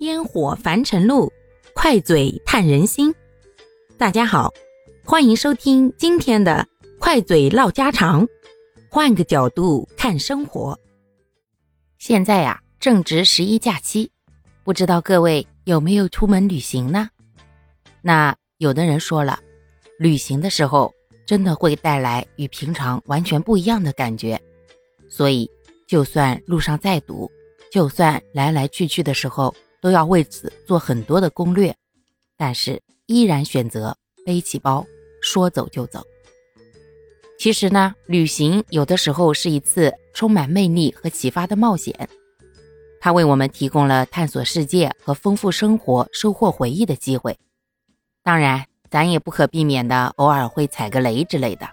烟火凡尘路，快嘴探人心。大家好，欢迎收听今天的快嘴唠家常，换个角度看生活。现在呀，正值十一假期，不知道各位有没有出门旅行呢？那有的人说了，旅行的时候真的会带来与平常完全不一样的感觉，所以就算路上再堵，就算来来去去的时候。都要为此做很多的攻略，但是依然选择背起包说走就走。其实呢，旅行有的时候是一次充满魅力和启发的冒险，它为我们提供了探索世界和丰富生活、收获回忆的机会。当然，咱也不可避免的偶尔会踩个雷之类的。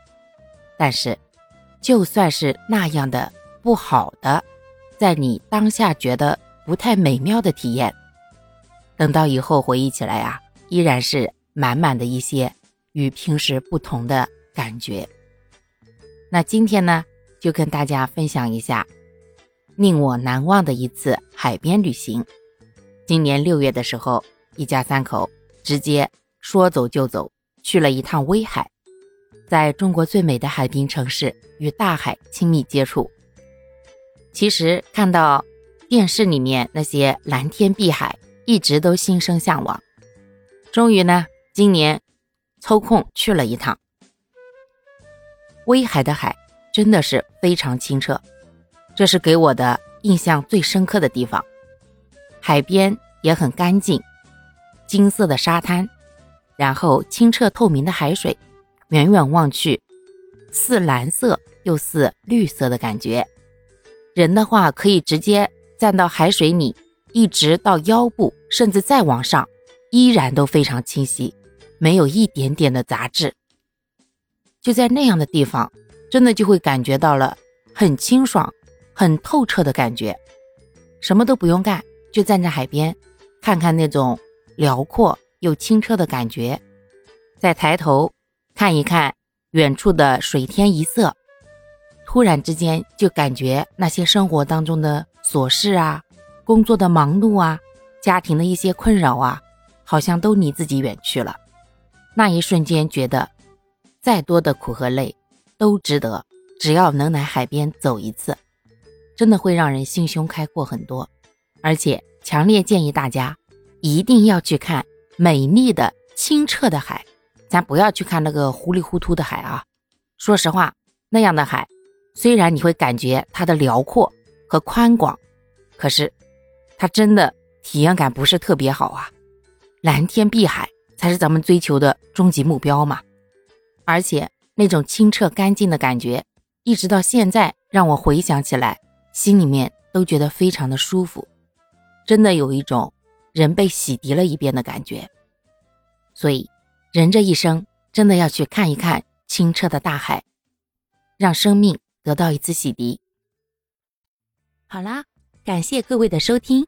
但是，就算是那样的不好的，在你当下觉得不太美妙的体验。等到以后回忆起来啊，依然是满满的一些与平时不同的感觉。那今天呢，就跟大家分享一下令我难忘的一次海边旅行。今年六月的时候，一家三口直接说走就走，去了一趟威海，在中国最美的海滨城市与大海亲密接触。其实看到电视里面那些蓝天碧海。一直都心生向往，终于呢，今年抽空去了一趟。威海的海真的是非常清澈，这是给我的印象最深刻的地方。海边也很干净，金色的沙滩，然后清澈透明的海水，远远望去，似蓝色又似绿色的感觉。人的话可以直接站到海水里。一直到腰部，甚至再往上，依然都非常清晰，没有一点点的杂质。就在那样的地方，真的就会感觉到了很清爽、很透彻的感觉。什么都不用干，就站在海边，看看那种辽阔又清澈的感觉，再抬头看一看远处的水天一色，突然之间就感觉那些生活当中的琐事啊。工作的忙碌啊，家庭的一些困扰啊，好像都离自己远去了。那一瞬间，觉得再多的苦和累都值得。只要能来海边走一次，真的会让人心胸开阔很多。而且，强烈建议大家一定要去看美丽的清澈的海，咱不要去看那个糊里糊涂的海啊。说实话，那样的海，虽然你会感觉它的辽阔和宽广，可是。它真的体验感不是特别好啊，蓝天碧海才是咱们追求的终极目标嘛。而且那种清澈干净的感觉，一直到现在让我回想起来，心里面都觉得非常的舒服，真的有一种人被洗涤了一遍的感觉。所以，人这一生真的要去看一看清澈的大海，让生命得到一次洗涤。好啦。感谢各位的收听，